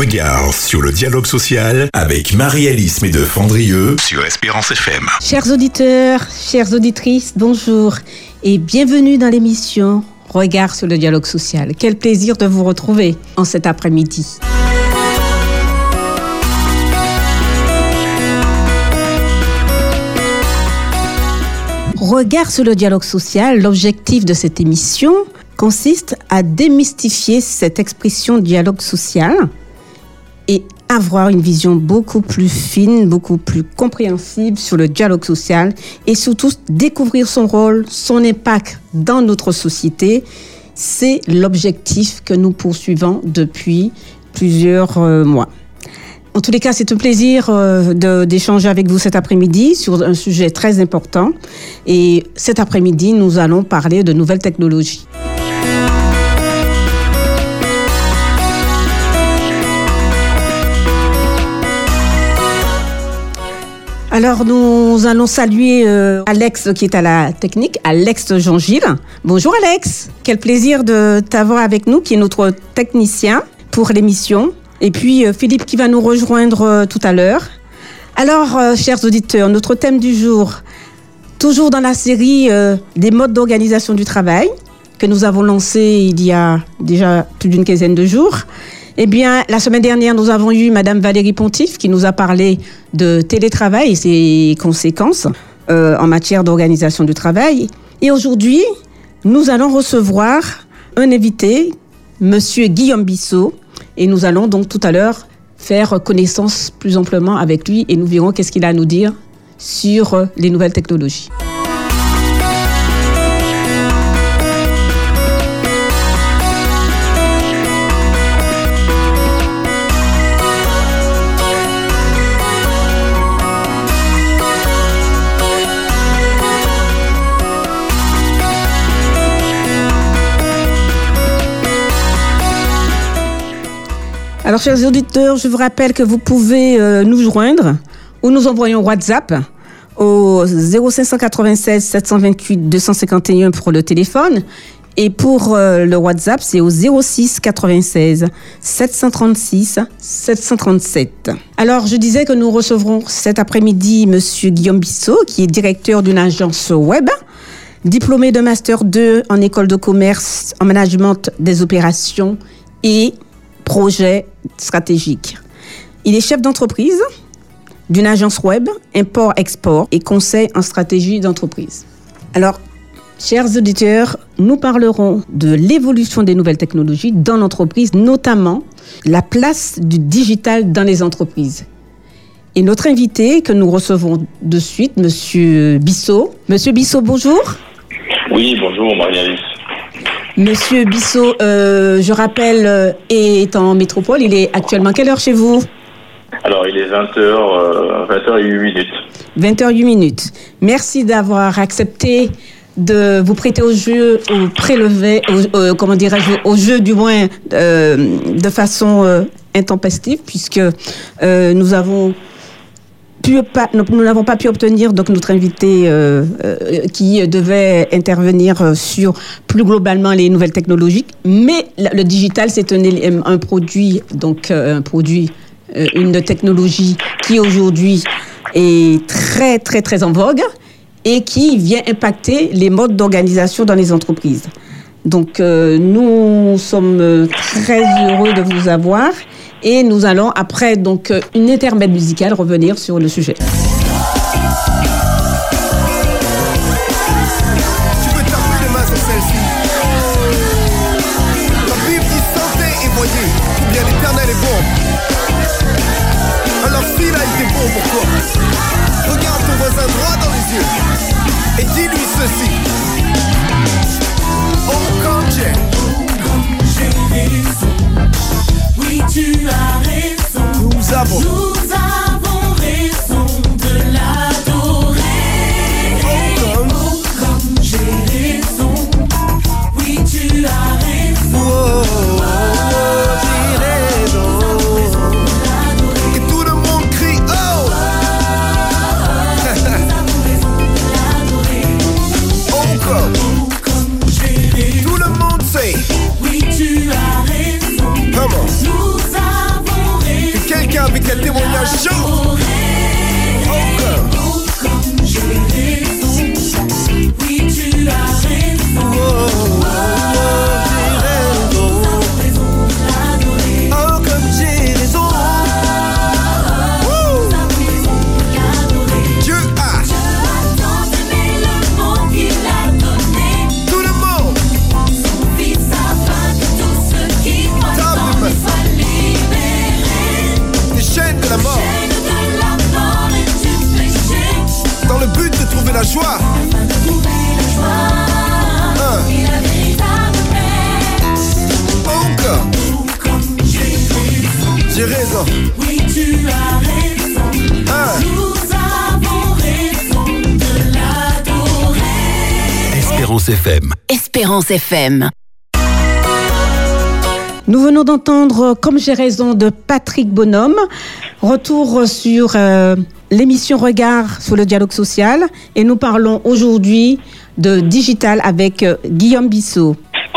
Regard sur le dialogue social avec Marie-Alice Médeux-Fandrieux sur Espérance FM. Chers auditeurs, chères auditrices, bonjour et bienvenue dans l'émission Regard sur le dialogue social. Quel plaisir de vous retrouver en cet après-midi. Regard sur le dialogue social, l'objectif de cette émission consiste à démystifier cette expression dialogue social et avoir une vision beaucoup plus fine, beaucoup plus compréhensible sur le dialogue social et surtout découvrir son rôle, son impact dans notre société. C'est l'objectif que nous poursuivons depuis plusieurs euh, mois. En tous les cas, c'est un plaisir euh, d'échanger avec vous cet après-midi sur un sujet très important. Et cet après-midi, nous allons parler de nouvelles technologies. Alors, nous allons saluer euh, Alex qui est à la technique, Alex Jean-Gilles. Bonjour Alex, quel plaisir de t'avoir avec nous, qui est notre technicien pour l'émission. Et puis euh, Philippe qui va nous rejoindre euh, tout à l'heure. Alors, chers auditeurs, notre thème du jour, toujours dans la série des modes d'organisation du travail que nous avons lancé il y a déjà plus d'une quinzaine de jours. Eh bien, la semaine dernière, nous avons eu Madame Valérie Pontif qui nous a parlé de télétravail et ses conséquences euh, en matière d'organisation du travail. Et aujourd'hui, nous allons recevoir un invité, Monsieur Guillaume Bissot, et nous allons donc tout à l'heure faire connaissance plus amplement avec lui et nous verrons qu'est-ce qu'il a à nous dire sur les nouvelles technologies. Alors, chers auditeurs, je vous rappelle que vous pouvez euh, nous joindre ou nous envoyer WhatsApp au 0596 728 251 pour le téléphone. Et pour euh, le WhatsApp, c'est au 06 96 736 737. Alors, je disais que nous recevrons cet après-midi Monsieur Guillaume Bissot, qui est directeur d'une agence web, diplômé de Master 2 en école de commerce en management des opérations et projet stratégique. Il est chef d'entreprise d'une agence web, import-export et conseil en stratégie d'entreprise. Alors, chers auditeurs, nous parlerons de l'évolution des nouvelles technologies dans l'entreprise, notamment la place du digital dans les entreprises. Et notre invité que nous recevons de suite, Monsieur Bissot. Monsieur Bissot, bonjour. Oui, bonjour Marie-Alice. Monsieur Bissot, euh, je rappelle, euh, est en métropole. Il est actuellement quelle heure chez vous? Alors, il est 20h, 20h08 minutes. 20h08 minutes. Merci d'avoir accepté de vous prêter au jeu, au prélevé, au, comment dirais-je, au jeu du moins euh, de façon intempestive, puisque nous avons nous n'avons pas pu obtenir donc notre invité euh, euh, qui devait intervenir sur plus globalement les nouvelles technologies, mais le digital c'est un, produit donc euh, un produit une technologie qui aujourd'hui est très très très en vogue et qui vient impacter les modes d'organisation dans les entreprises. Donc nous sommes très heureux de vous avoir et nous allons, après donc une intermède musicale, revenir sur le sujet. Regarde ton voisin droit dans les yeux et dis-lui ceci. Oh, quand j'ai oui, tu as raison. Nous avons. Nous avons shoot. Nous venons d'entendre Comme j'ai raison de Patrick Bonhomme. Retour sur euh, l'émission Regard sur le dialogue social. Et nous parlons aujourd'hui de digital avec euh, Guillaume Bissot.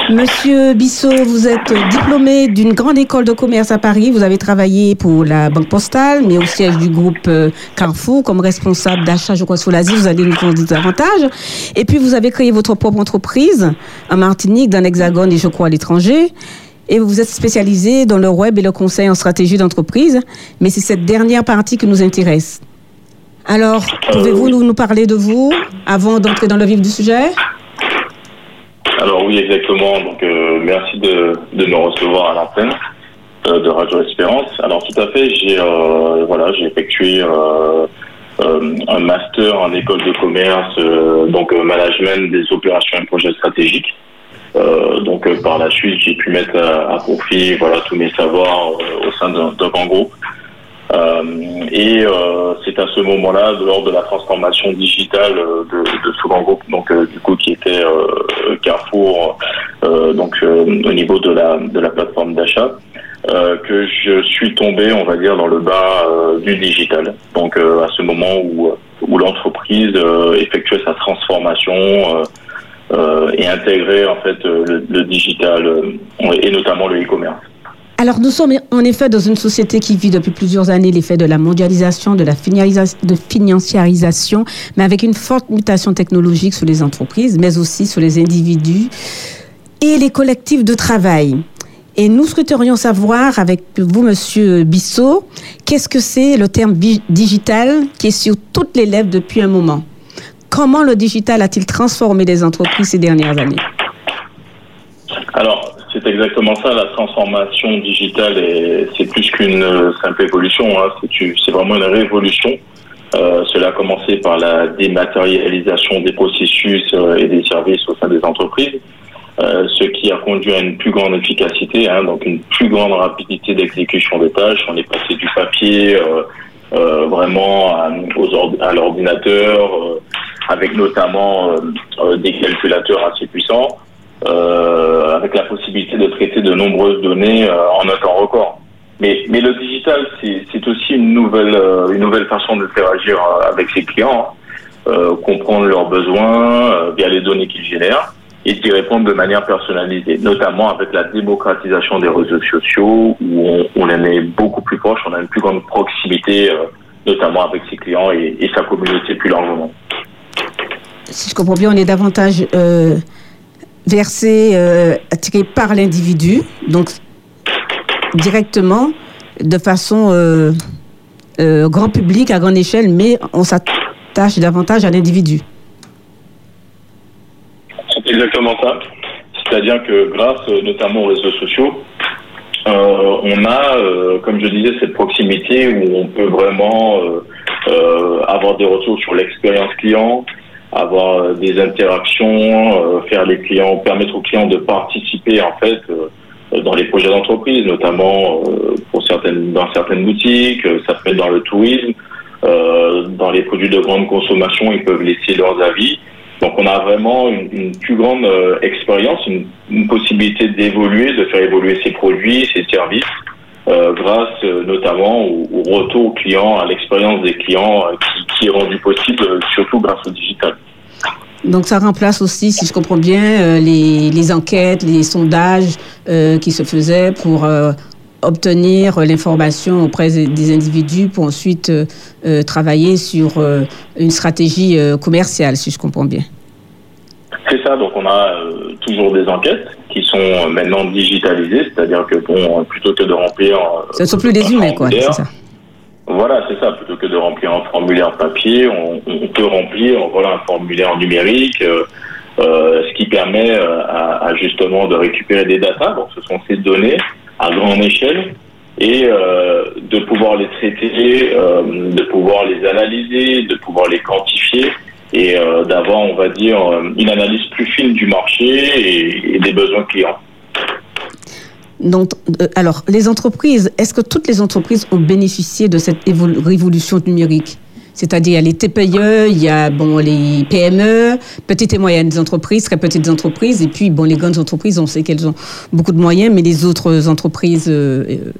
Monsieur Bissot, vous êtes diplômé d'une grande école de commerce à Paris. Vous avez travaillé pour la Banque Postale, mais au siège du groupe euh, Carrefour comme responsable d'achat, je crois, sur l'Asie. Vous allez nous en dire davantage. Et puis, vous avez créé votre propre entreprise en Martinique, dans l'Hexagone et je crois à l'étranger. Et vous êtes spécialisé dans le web et le conseil en stratégie d'entreprise, mais c'est cette dernière partie qui nous intéresse. Alors, pouvez-vous nous, nous parler de vous avant d'entrer dans le vif du sujet? Alors oui, exactement. Donc euh, merci de, de me recevoir à l'antenne euh, de Radio Espérance. Alors tout à fait, j'ai euh, voilà, j'ai effectué euh, euh, un master en école de commerce, euh, donc management des opérations et projets stratégiques. Donc par la suite, j'ai pu mettre à, à profit voilà tous mes savoirs au sein d'un grand groupe. Euh, et euh, c'est à ce moment-là, lors de la transformation digitale euh, de, de ce grand groupe, donc du coup qui était Carrefour, donc au niveau de la de la plateforme d'achat, euh, que je suis tombé, on va dire, dans le bas euh, du digital. Donc euh, à ce moment où où l'entreprise effectuait sa transformation. et intégrait en fait le, le digital et notamment le e-commerce. Alors, nous sommes en effet dans une société qui vit depuis plusieurs années l'effet de la mondialisation, de la de financiarisation, mais avec une forte mutation technologique sur les entreprises, mais aussi sur les individus et les collectifs de travail. Et nous souhaiterions savoir avec vous, Monsieur Bissot, qu'est-ce que c'est le terme digital qui est sur toutes les lèvres depuis un moment? Comment le digital a-t-il transformé les entreprises ces dernières années? Alors, c'est exactement ça, la transformation digitale, et c'est plus qu'une euh, simple évolution, hein, c'est vraiment une révolution. Euh, cela a commencé par la dématérialisation des processus euh, et des services au sein des entreprises, ce qui a conduit à une plus grande efficacité, hein, donc une plus grande rapidité d'exécution des tâches. On est passé du papier vraiment à, l'ordinateur, avec notamment des calculateurs assez puissants euh, avec la possibilité de traiter de nombreuses données euh, en un temps record. Mais, mais le digital, c'est aussi une nouvelle, euh, une nouvelle façon d'interagir euh, avec ses clients, hein. Euh, comprendre leurs besoins euh, via les données qu'ils génèrent et d'y répondre de manière personnalisée, notamment avec la démocratisation des réseaux sociaux où on, on en est beaucoup plus proche, on a une plus grande proximité, notamment avec ses clients et, et sa communauté plus largement. si je comprends bien, on est davantage versé, euh, par l'individu, donc directement, de façon euh, euh, grand public, à grande échelle, mais on s'attache davantage à l'individu. C'est exactement ça. C'est-à-dire que grâce euh, notamment aux réseaux sociaux, on a, comme je disais, cette proximité où on peut vraiment avoir des retours sur l'expérience client, avoir euh, des interactions, euh, faire les clients, permettre aux clients de participer en fait euh, dans les projets d'entreprise, notamment pour certaines, dans certaines boutiques, ça peut être dans le tourisme, dans les produits de grande consommation, ils peuvent laisser leurs avis. Donc on a vraiment une, une plus grande expérience, une, une possibilité d'évoluer, de faire évoluer ses produits, ses services, euh, grâce euh, notamment au, retour client, à l'expérience des clients euh, qui, est rendue possible surtout grâce au digital. Donc ça remplace aussi, si je comprends bien, les, enquêtes, les sondages qui se faisaient pour obtenir l'information auprès des- individus pour ensuite travailler sur une stratégie commerciale, si je comprends bien. C'est ça, donc on a euh, toujours des enquêtes qui sont euh, maintenant digitalisées, c'est-à-dire que bon, euh, plutôt que de remplir... Ce ne sont plus des un humains, quoi, c'est formulaire, ça. Voilà, c'est ça, plutôt que de remplir un formulaire papier, on, on peut remplir voilà, un formulaire numérique, euh, ce qui permet à, à justement de récupérer des datas, donc ce sont ces données à grande échelle, et euh, de pouvoir les traiter, euh, de pouvoir les analyser, de pouvoir les quantifier et euh, d'avoir, on va dire, euh, une analyse plus fine du marché et, et des besoins clients. Donc, euh, alors, les entreprises, est-ce que toutes les entreprises ont bénéficié de cette évol- révolution numérique? C'est-à-dire, il y a les TPE, il y a bon, les PME, petites et moyennes entreprises, très petites entreprises, et puis bon, les grandes entreprises, on sait qu'elles ont beaucoup de moyens, mais les autres entreprises, euh, euh,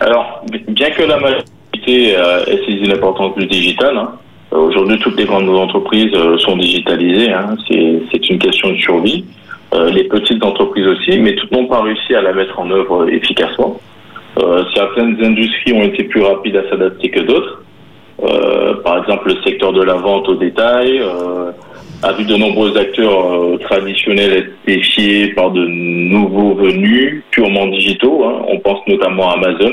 Alors, bien que la majorité euh, ait saisi l'importance du digital, hein, euh, aujourd'hui toutes les grandes entreprises euh, sont digitalisées. hein, c'est une question de survie. Euh, les petites entreprises aussi, mais toutes n'ont pas réussi à la mettre en œuvre efficacement. Euh, certaines industries ont été plus rapides à s'adapter que d'autres. Euh, par exemple, le secteur de la vente au détail euh, a vu de nombreux acteurs euh, traditionnels être défiés par de nouveaux venus purement digitaux. hein. On pense notamment à Amazon,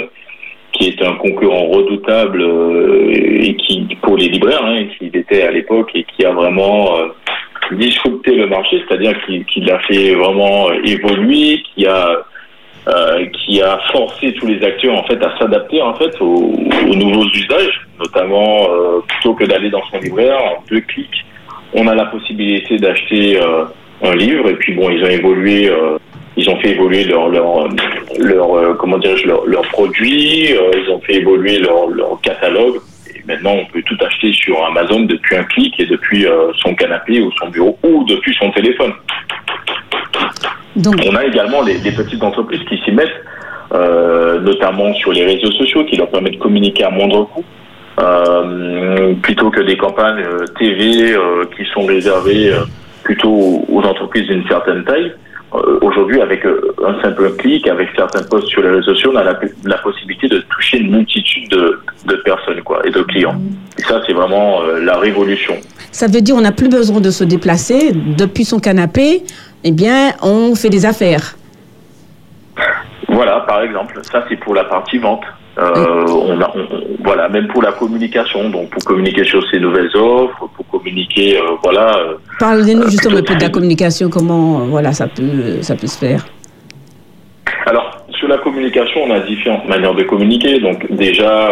qui est un concurrent redoutable euh, et qui pour les libraires, hein, qui était à l'époque et qui a vraiment euh, disrupté le marché, c'est-à-dire qui, qui l'a fait vraiment euh, évoluer, qui a euh, qui a forcé tous les acteurs en fait à s'adapter en fait aux, aux nouveaux usages, notamment euh, plutôt que d'aller dans son libraire en deux clics, on a la possibilité d'acheter euh, un livre et puis bon ils ont évolué, ils ont fait évoluer leur leur leur euh, comment dirais-je leur, leur produit, euh, ils ont fait évoluer leur leur catalogue et maintenant on peut tout acheter sur Amazon depuis un clic et depuis euh, son canapé ou son bureau ou depuis son téléphone. donc, On a également les, les petites entreprises qui s'y mettent, euh, notamment sur les réseaux sociaux, qui leur permettent de communiquer à moindre coût, euh, plutôt que des campagnes euh, TV euh, qui sont réservées euh, plutôt aux entreprises d'une certaine taille. Euh, Aujourd'hui, avec euh, un simple clic, avec certains posts sur les réseaux sociaux, on a la, la possibilité de toucher une multitude de, de personnes quoi, et de clients. Et ça, c'est vraiment euh, la révolution. ça veut dire on n'a plus besoin de se déplacer depuis son canapé, eh bien, on fait des affaires. Voilà, par exemple, ça c'est pour la partie vente. Euh, on a, on- voilà, même pour la communication, donc pour communiquer sur ces nouvelles offres, pour communiquer, euh, voilà. euh, Parlez-nous Euh, justement un peu de la communication, comment voilà, ça, peut, ça peut se faire. Alors, sur la communication, on a différentes manières de communiquer. Donc, déjà,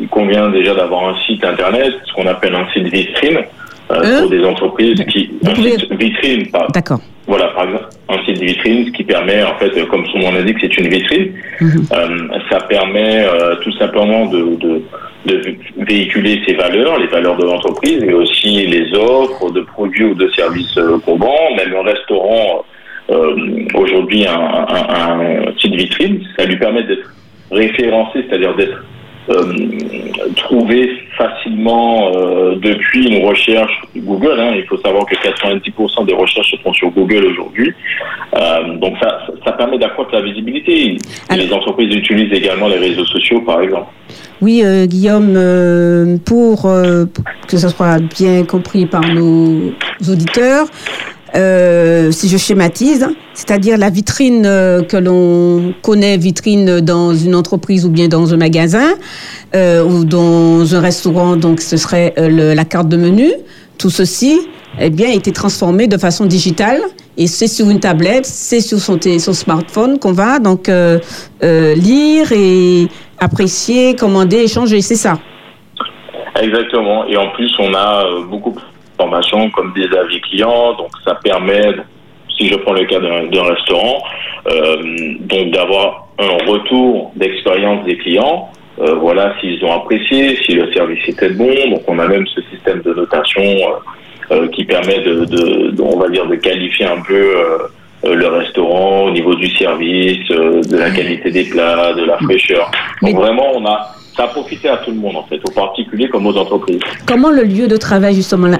il convient déjà d'avoir un site internet, ce qu'on appelle un site vitrine, euh, Hein pour des entreprises qui. Un pouvez- site vitrine, D'accord. Voilà, par exemple, un site vitrine, ce qui permet, en fait, euh, comme son nom l'indique, c'est une vitrine. Mhm. Euh, ça permet euh, tout simplement de, de, de véhiculer ses valeurs, les valeurs de l'entreprise, mais aussi les offres de produits ou de services euh, qu'on vend. Même un restaurant, euh, aujourd'hui, un, un, un site vitrine, ça lui permet d'être référencé, c'est-à-dire d'être trouvé facilement euh, depuis une recherche Google. Hein. Il faut savoir que 90% des recherches se font sur Google aujourd'hui. Euh, donc ça, ça permet d'accroître la visibilité. Alors- Les entreprises utilisent également les réseaux sociaux, par exemple. Oui, euh, Guillaume, pour, que ce soit bien compris par nos auditeurs, euh, si je schématise, c'est-à-dire la vitrine euh, que l'on connaît, vitrine dans une entreprise ou bien dans un magasin euh, ou dans un restaurant, donc ce serait la carte de menu. Tout ceci, eh bien, a été transformé de façon digitale et c'est sur une tablette, c'est sur son, son smartphone qu'on va donc lire et apprécier, commander, échanger, c'est ça. Exactement. Et en plus, on a beaucoup d'informations comme des avis clients. Donc, ça permet, si je prends le cas d'un restaurant, euh, donc d'avoir un retour d'expérience des clients. Euh, voilà, s'ils ont apprécié, si le service était bon. Donc, on a même ce système de notation euh, qui permet de, de, de- on va dire, de qualifier un peu euh, le restaurant au niveau du service, euh, de la qualité des plats, de la fraîcheur. Donc, vraiment, on a ça a profité à tout le monde en fait, aux particuliers comme aux entreprises. Comment le lieu de travail, justement, là-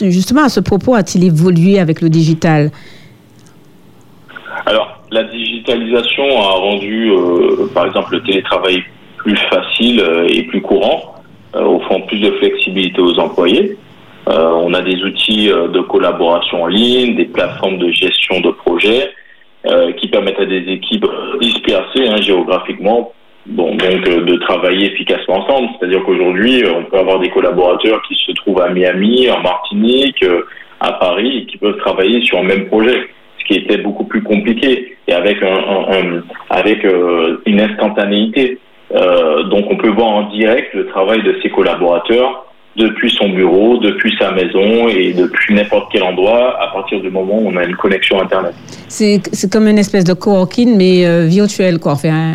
justement à ce propos, a-t-il évolué avec le digital? Alors la digitalisation a rendu, euh, par exemple, le télétravail plus facile euh, et plus courant, euh, offrant plus de flexibilité aux employés. Euh, on a des outils de collaboration en ligne, des plateformes de gestion de projets qui permettent à des équipes dispersées hein, géographiquement bon, donc, euh, de travailler efficacement ensemble. C'est-à-dire qu'aujourd'hui, euh, on peut avoir des collaborateurs qui se trouvent à Miami, en Martinique, euh, à Paris, qui peuvent travailler sur un même projet, ce qui était beaucoup plus compliqué et avec, un, un- un- avec euh, une instantanéité. Euh, donc, on peut voir en direct le travail de ses collaborateurs depuis son bureau, depuis sa maison et depuis n'importe quel endroit à partir du moment où on a une connexion Internet. C'est comme une espèce de coworking, mais virtuel, quoi, enfin,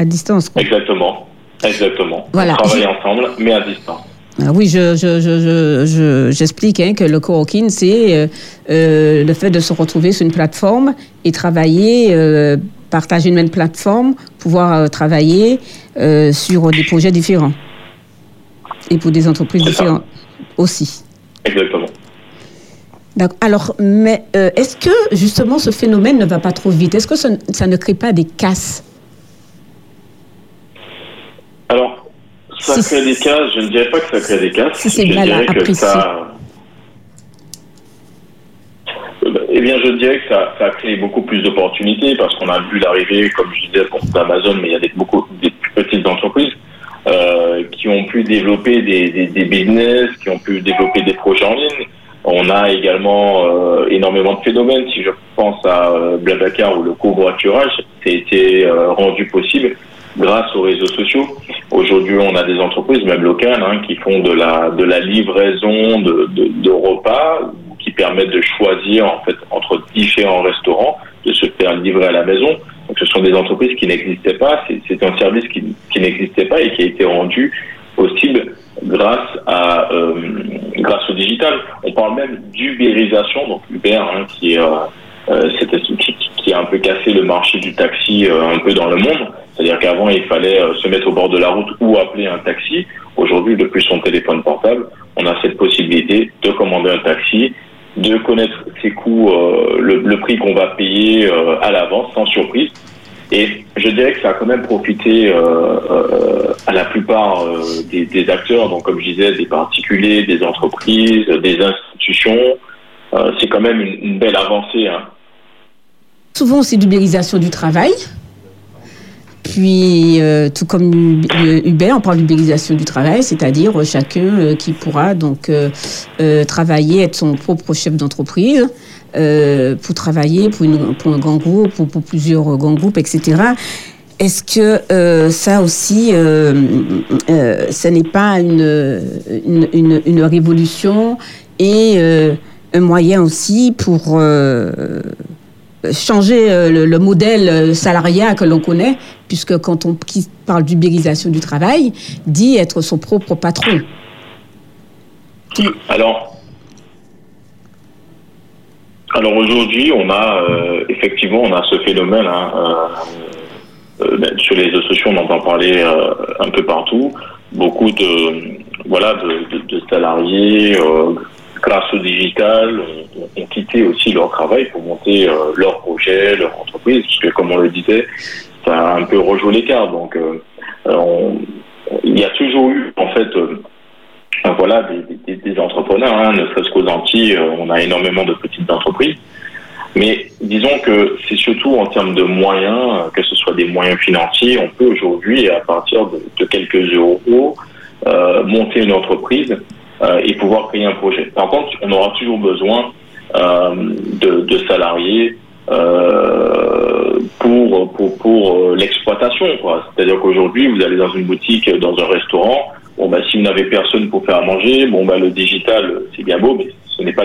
à, distance. Quoi. Exactement. Exactement. Voilà. On travaille ensemble, mais à distance. Ah oui, je, je, je, je, je- j'explique hein, que le coworking, c'est euh, euh, le fait de se retrouver sur une plateforme et travailler, euh, partager une même plateforme, pouvoir travailler sur des projets différents et pour des entreprises C'est ça. différentes aussi. Exactement. D'accord. Alors, mais est-ce que justement ce phénomène ne va pas trop vite? Est-ce que ça ne crée pas des casses? Alors, ça crée des cas, je ne dirais pas que ça crée des cas. Si c'est je mal dirais que apprécié. ça. Eh bien, je dirais que ça, ça a créé beaucoup plus d'opportunités parce qu'on a vu l'arrivée, comme je disais, bon, d'Amazon, mais il y a des, beaucoup des plus petites entreprises euh, qui ont pu développer des, des, des business, qui ont pu développer des projets en ligne. On a également euh, énormément de phénomènes. Si je pense à euh, Blablacar ou le covoiturage, ça a été euh, rendu possible grâce aux réseaux sociaux. Aujourd'hui, on a des entreprises, même locales, hein, qui font de la de la livraison de, de, de repas, qui permettent de choisir en fait entre différents restaurants, de se faire livrer à la maison. Donc, ce sont des entreprises qui n'existaient pas. C'est- un service qui, qui n'existait pas et qui a été rendu possible grâce à euh, grâce au digital. On parle même d'ubérisation, donc Uber, hein, qui est euh, euh, qui, qui a un peu cassé le marché du taxi euh, un peu dans le monde. C'est-à-dire qu'avant, il fallait euh, se mettre au bord de la route ou appeler un taxi. Aujourd'hui, depuis son téléphone portable, on a cette possibilité de commander un taxi, de connaître ses coûts, euh, le, prix qu'on va payer euh, à l'avance, sans surprise. Et je dirais que ça a quand même profité à la plupart des, acteurs, donc comme je disais, des particuliers, des entreprises, des institutions. C'est quand même une, belle avancée. Hein. Souvent, c'est d'ubérisation du travail. Puis, euh, tout comme Uber, on parle d'ubérisation du travail, c'est-à-dire euh, chacun euh, qui pourra donc euh, euh, travailler, être son propre chef d'entreprise, euh, pour travailler pour, une, pour un grand groupe, pour, plusieurs grands groupes, etc. Est-ce que euh, ça aussi, euh, euh, ce n'est pas une, une, une, une révolution et un moyen aussi pour changer euh, le, le modèle euh, salariat que l'on connaît, puisque quand on parle d'ubérisation du travail, dit être son propre patron. Alors, alors aujourd'hui, on a euh, effectivement, on a ce phénomène. hein, ben, sur les réseaux sociaux, on entend parler un peu partout. Beaucoup de voilà de, salariés, grâce au digital, ont, quitté aussi leur travail pour monter euh, leur projet, leur entreprise, parce que comme on le disait, ça a un peu rejoué les cartes. Donc, euh, euh, il y a toujours eu en fait. voilà, des, entrepreneurs, hein, ne serait-ce qu'aux Antilles, on a énormément de petites entreprises. Mais disons que c'est surtout en termes de moyens, que ce soit des moyens financiers, on peut aujourd'hui, à partir de, quelques euros, monter une entreprise et pouvoir créer un projet. Par contre, on aura toujours besoin de, de salariés euh, pour pour, pour euh, l'exploitation. C'est-à-dire qu'aujourd'hui, vous allez dans une boutique, dans un restaurant, bon bah si vous n'avez personne pour faire à manger, bon bah le digital c'est bien beau, mais ce n'est pas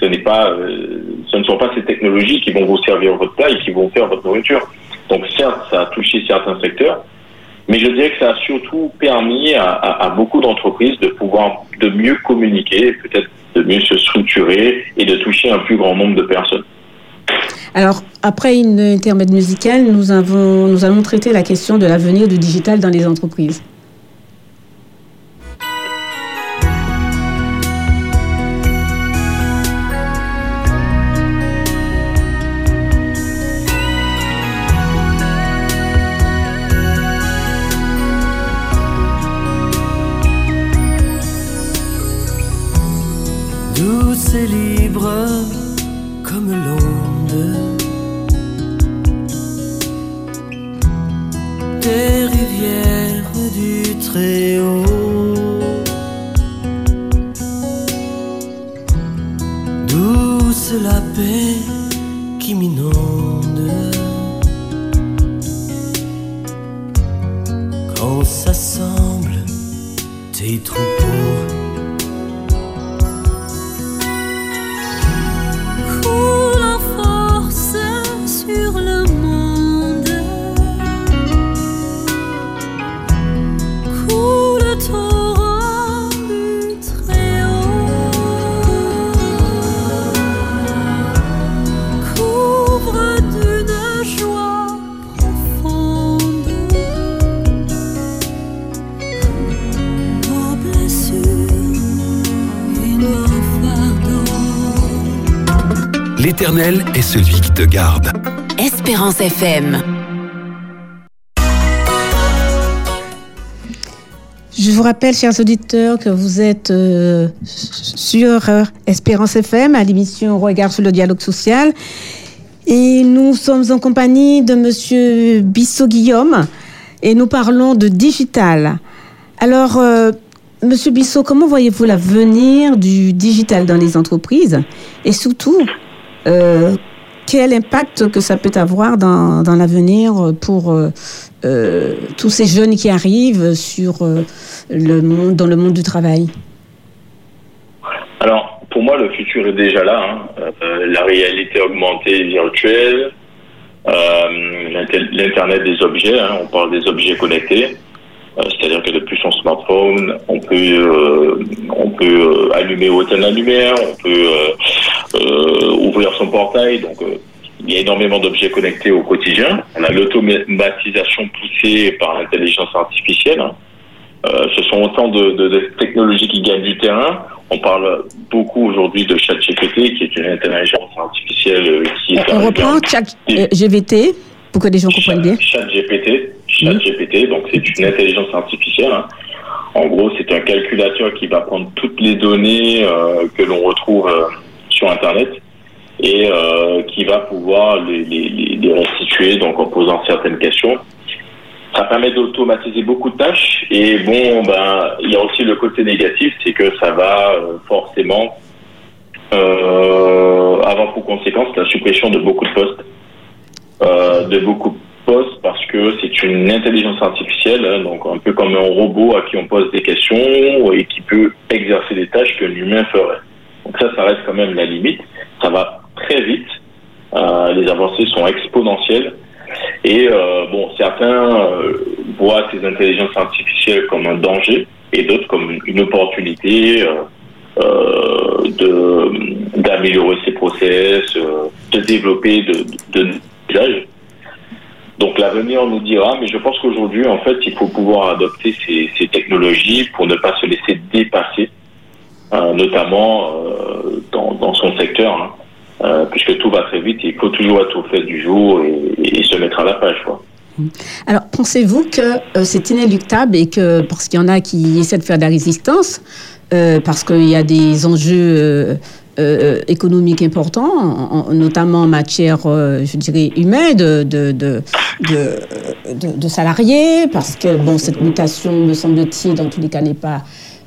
ce n'est pas euh, ce ne sont pas ces technologies qui vont vous servir votre plat et qui vont faire votre nourriture. Donc certes, ça a touché certains secteurs, mais je dirais que ça a surtout permis à, beaucoup d'entreprises de pouvoir de mieux communiquer, peut-être de mieux se structurer et de toucher un plus grand nombre de personnes. Alors, après une intermède musicale, nous, avons, nous allons traiter la question de l'avenir du digital dans les entreprises. Et libre comme l'onde des rivières du Très-Haut. Douce la paix qui m'inonde quand s'assemblent tes troupeaux. L'Éternel est celui qui te garde. Espérance FM. Je vous rappelle, chers auditeurs, que vous êtes euh, sur euh, Espérance FM à l'émission Regard sur le dialogue social. Et nous sommes en compagnie de Monsieur Bissot Guillaume et nous parlons de digital. Alors, euh, Monsieur Bissot, comment voyez-vous l'avenir du digital dans les entreprises et surtout euh, quel impact que ça peut avoir dans, dans l'avenir pour euh, euh, tous ces jeunes qui arrivent sur le monde, dans le monde du travail? Alors, pour moi, le futur est déjà là. hein. La réalité augmentée et virtuelle, l'Internet des objets, hein, on parle des objets connectés. C'est-à-dire que depuis son smartphone, on peut, on peut allumer ou éteindre la lumière, on peut ouvrir son portail. Donc, euh, il y a énormément d'objets connectés au quotidien. On a l'automatisation poussée par l'intelligence artificielle. hein. Euh, ce sont autant de, de- de technologies qui gagnent du terrain. On parle beaucoup aujourd'hui de ChatGPT, qui est une intelligence artificielle euh, qui est On reprend en- chat euh, GVT pour que les gens comprennent bien. ChatGPT, ChatGPT, donc c'est une intelligence artificielle. hein. En gros, c'est un calculateur qui va prendre toutes les données euh, que l'on retrouve euh, Internet et euh, qui va pouvoir les, restituer, donc en posant certaines questions. Ça permet d'automatiser beaucoup de tâches et bon, ben, il y a aussi le côté négatif, c'est que ça va euh, forcément euh, avoir pour conséquence la suppression de beaucoup de postes de beaucoup de postes parce que c'est une intelligence artificielle, hein, donc un peu comme un robot à qui on pose des questions et qui peut exercer des tâches qu'un humain ferait. Donc ça, ça reste quand même la limite. Ça va très vite. Euh, les avancées sont exponentielles. Et euh, bon, certains euh, voient ces intelligences artificielles comme un danger et d'autres comme une opportunité d'améliorer ses process, de développer de, de. Donc l'avenir nous dira, mais je pense qu'aujourd'hui, en fait, il faut pouvoir adopter ces, ces technologies pour ne pas se laisser dépasser, notamment euh, dans, son secteur, hein, euh, puisque tout va très vite, il faut toujours être au fait du jour et, se mettre à la page. Quoi. Alors, pensez-vous que euh, c'est inéluctable et que, parce qu'il y en a qui essaient de faire de la résistance, euh, parce qu'il y a des enjeux euh, euh, économiques importants, en- en- notamment en matière, euh, je dirais, humaine, de, de, de- de salariés, parce que, bon, cette mutation, me semble-t-il, dans tous les cas, n'est pas...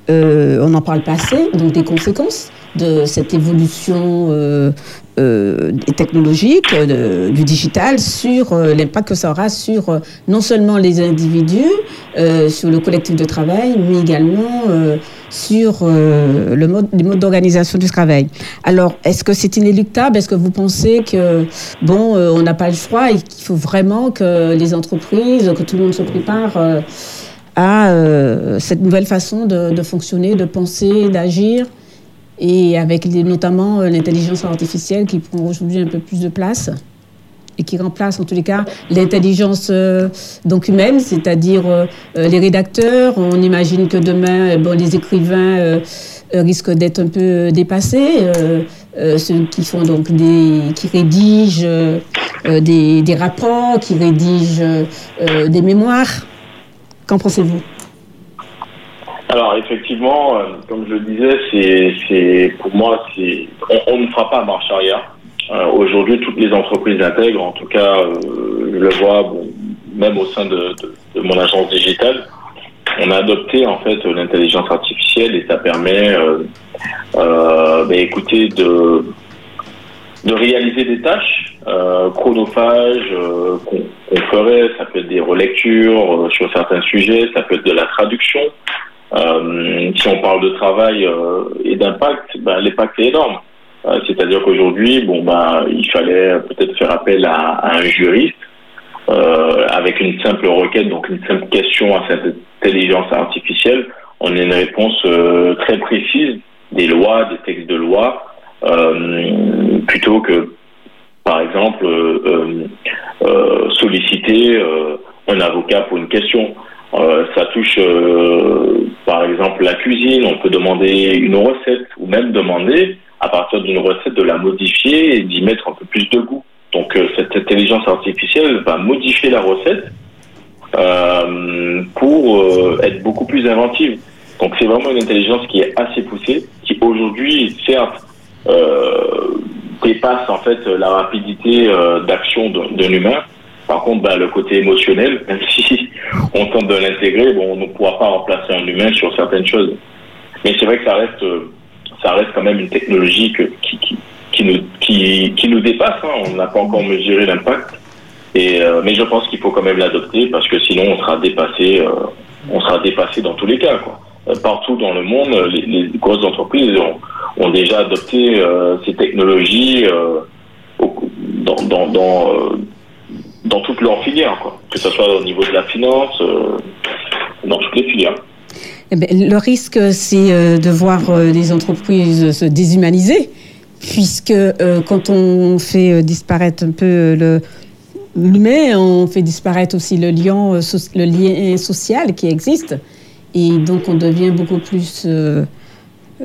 euh, on n'en parle pas assez, donc des conséquences de cette évolution euh, euh, technologique, euh, du digital, sur euh, l'impact que ça aura sur euh, non seulement les individus, sur le collectif de travail, mais également sur le mode, les modes d'organisation du travail. Alors, est-ce que c'est inéluctable? Est-ce que vous pensez que, bon, on n'a pas le choix et qu'il faut vraiment que les entreprises, que tout le monde se prépare à euh, cette nouvelle façon de, fonctionner, de penser, d'agir et avec notamment euh, l'intelligence artificielle qui prend aujourd'hui un peu plus de place et qui remplace en tous les cas l'intelligence euh, humaine, c'est-à-dire les rédacteurs. On imagine que demain, bon, les écrivains risquent d'être un peu dépassés. ceux qui font donc des, qui rédigent des, rapports, qui rédigent des mémoires. Qu'en pensez-vous? Alors effectivement, euh, comme je le disais, c'est, pour moi, on, ne fera pas marche arrière. Euh, aujourd'hui, toutes les entreprises intègrent, en tout cas, euh, je le vois, même au sein de, mon agence digitale, on a adopté en fait l'intelligence artificielle et ça permet, ben, écoutez, de réaliser des tâches euh, chronophages euh, qu'on ferait. Ça peut être des relectures euh, sur certains sujets, ça peut être de la traduction. Euh, si on parle de travail et d'impact, ben, l'impact est énorme. C'est-à-dire qu'aujourd'hui, bon, ben, il fallait peut-être faire appel à, à un juriste avec une simple requête, donc une simple question à cette intelligence artificielle. On a une réponse très précise des lois, des textes de loi, plutôt que, par exemple, euh, euh, euh, solliciter un avocat pour une question. Ça touche, par exemple, la cuisine. On peut demander une recette ou même demander, à partir d'une recette, de la modifier et d'y mettre un peu plus de goût. Donc, cette intelligence artificielle va modifier la recette pour être beaucoup plus inventive. Donc, c'est vraiment une intelligence qui est assez poussée, qui aujourd'hui, certes, dépasse en fait la rapidité euh, d'action d'un d'un humain. Par contre, bah, le côté émotionnel, même si on tente de l'intégrer, bon, on ne pourra pas remplacer un humain sur certaines choses. Mais c'est vrai que ça reste, euh, ça reste quand même une technologie que- qui, qui, qui nous, qui, qui nous dépasse. hein. On n'a pas encore mesuré l'impact. Et, euh, mais je pense qu'il faut quand même l'adopter parce que sinon on sera dépassé, euh, on sera dépassé dans tous les cas. Quoi. Euh, partout dans le monde, les, les grosses entreprises ont, déjà adopté euh, ces technologies euh, dans, euh, toutes leurs filières, quoi. que ce soit au niveau de la finance, euh, dans toutes les filières. Eh ben, le risque, c'est euh, de voir euh, les entreprises se déshumaniser, puisque euh, quand on fait euh, disparaître un peu euh, l'humain, on fait disparaître aussi euh, le lien social qui existe, et donc on devient beaucoup plus, euh,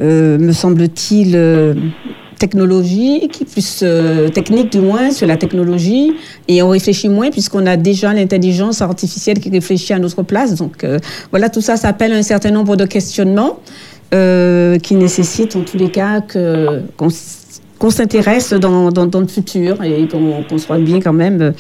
euh, me semble-t-il, euh, technologique, plus technique du moins sur la technologie, et on réfléchit moins puisqu'on a déjà l'intelligence artificielle qui réfléchit à notre place. Donc voilà, tout ça, ça appelle un certain nombre de questionnements qui nécessitent en tous les cas qu'on s'intéresse dans, le futur et qu'on qu'on soit bien quand même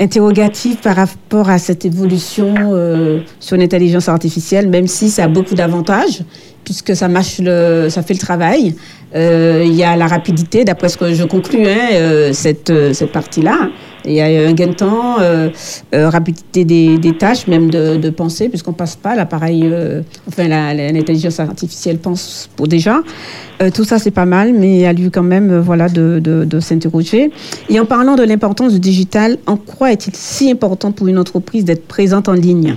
interrogatif par rapport à cette évolution euh, sur l'intelligence artificielle, même si ça a beaucoup d'avantages, puisque ça marche le, ça fait le travail. Euh, Il y a la rapidité, d'après ce que je conclus, hein, euh, cette, euh, cette partie-là. Il y a un gain de temps, euh, euh, rapidité des, tâches, même de, de penser, puisqu'on passe pas l'appareil, euh, enfin l'intelligence artificielle pense pour déjà. Tout ça c'est pas mal, mais il y a lieu quand même, voilà, de, de, s'interroger. Et en parlant de l'importance du digital, en quoi est-il si important pour une entreprise d'être présente en ligne?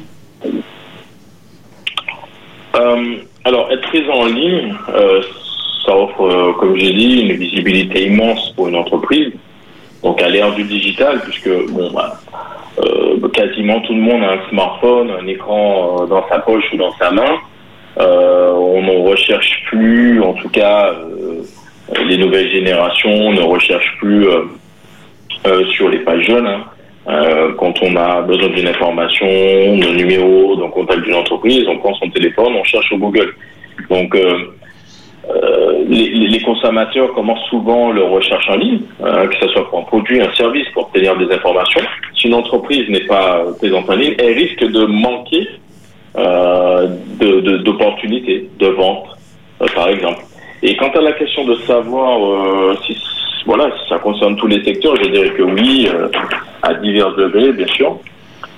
Alors, être présent en ligne, ça offre, comme j'ai dit, une visibilité immense pour une entreprise. Donc, à l'ère du digital, puisque bon, bah, euh, quasiment tout le monde a un smartphone, un écran euh, dans sa poche ou dans sa main. Euh, on ne recherche plus, en tout cas, les nouvelles générations ne recherchent plus sur les pages jeunes. hein. Quand on a besoin d'une information, d'un numéro, d'un contact d'une entreprise, on prend son téléphone, on cherche au Google. Donc, euh, euh, les, consommateurs commencent souvent leur recherche en ligne, euh, que ce soit pour un produit, un service, pour obtenir des informations. Si une entreprise n'est pas présente en ligne, elle risque de manquer euh, d'opportunités, de, vente, euh, par exemple. Et quant à la question de savoir euh, si, voilà, si ça concerne tous les secteurs, je dirais que oui, euh, à divers degrés, bien sûr.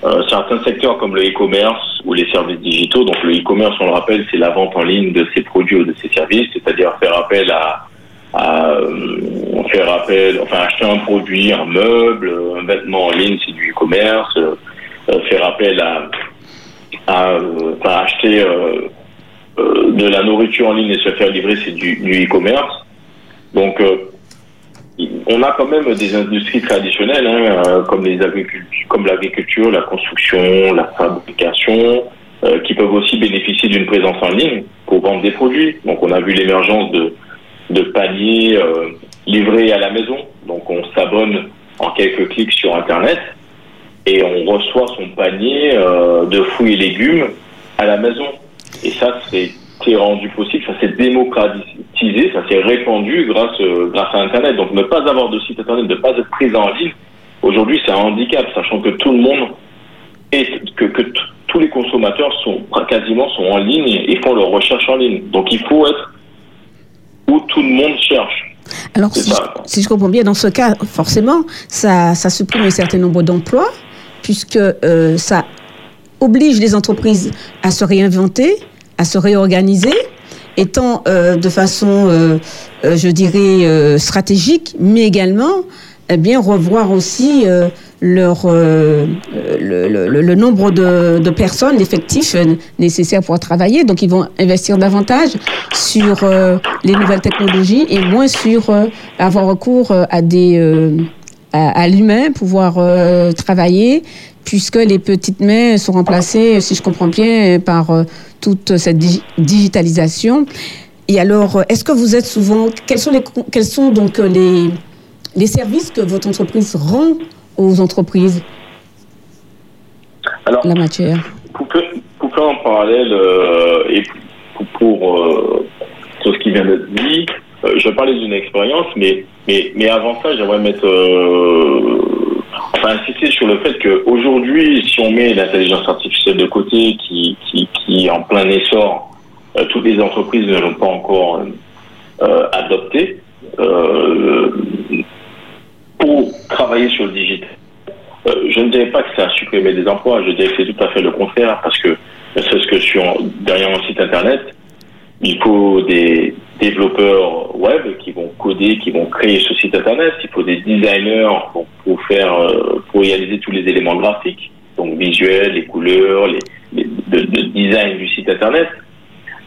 Euh, certains secteurs comme le e-commerce ou les services digitaux, donc le e-commerce, on le rappelle, c'est la vente en ligne de ses produits ou de ses services, c'est-à-dire faire appel à, à euh, faire appel, enfin acheter un produit, un meuble, un vêtement en ligne, c'est du e-commerce, euh, euh, faire appel à, à euh, acheter de la nourriture en ligne et se faire livrer, c'est du, e-commerce. Donc, on a quand même des industries traditionnelles, hein, euh, comme l'agriculture, la construction, la fabrication, euh, qui peuvent aussi bénéficier d'une présence en ligne pour vendre des produits. Donc, on a vu l'émergence de, paniers euh, livrés à la maison. Donc, on s'abonne en quelques clics sur Internet et on reçoit son panier de fruits et légumes à la maison. Et ça s'est rendu possible, ça s'est démocratisé, ça s'est répandu grâce, euh, grâce à Internet. Donc ne pas avoir de site Internet, ne pas être présent en ligne, aujourd'hui c'est un handicap, sachant que tout le monde est, que, que tous les consommateurs sont quasiment sont en ligne et font leurs recherches en ligne. Donc il faut être où tout le monde cherche. Alors, C'est si, ça. je, si je comprends bien, dans ce cas, forcément, ça, ça supprime un certain nombre d'emplois, puisque euh, ça oblige les entreprises à se réinventer, à se réorganiser, étant euh, de façon, euh, euh, je dirais, euh, stratégique, mais également, eh bien, revoir aussi euh, leur, euh, le, le- le- nombre de, de personnes, d'effectifs nécessaires pour travailler. Donc, ils vont investir davantage sur euh, les nouvelles technologies et moins sur avoir recours à des à, à l'humain, pouvoir travailler, puisque les petites mains sont remplacées, si je comprends bien, par euh, toute cette digi- digitalisation. Et alors, euh, est-ce que vous êtes souvent, quels sont les, quels sont donc euh, les, les services que votre entreprise rend aux entreprises, Alors, la matière faire en parallèle euh, et pour, euh, tout ce qui vient d'être dit, euh, je vais parler d'une expérience, mais, mais, mais avant ça, j'aimerais mettre, enfin, insister sur le fait qu'aujourd'hui, si on met l'intelligence artificielle de côté, qui, qui, est en plein essor, euh, toutes les entreprises ne l'ont pas encore euh, adopté. Euh, pour travailler sur le digital, euh, je ne dirais pas que ça a supprimé des emplois, je dirais que c'est tout à fait le contraire, parce que c'est ce que sur, derrière mon site internet, il faut des développeurs web qui vont coder, qui vont créer ce site internet, il faut des designers pour, pour faire, euh, pour réaliser tous les éléments graphiques, donc visuels, les couleurs, les, les de, de design du site internet.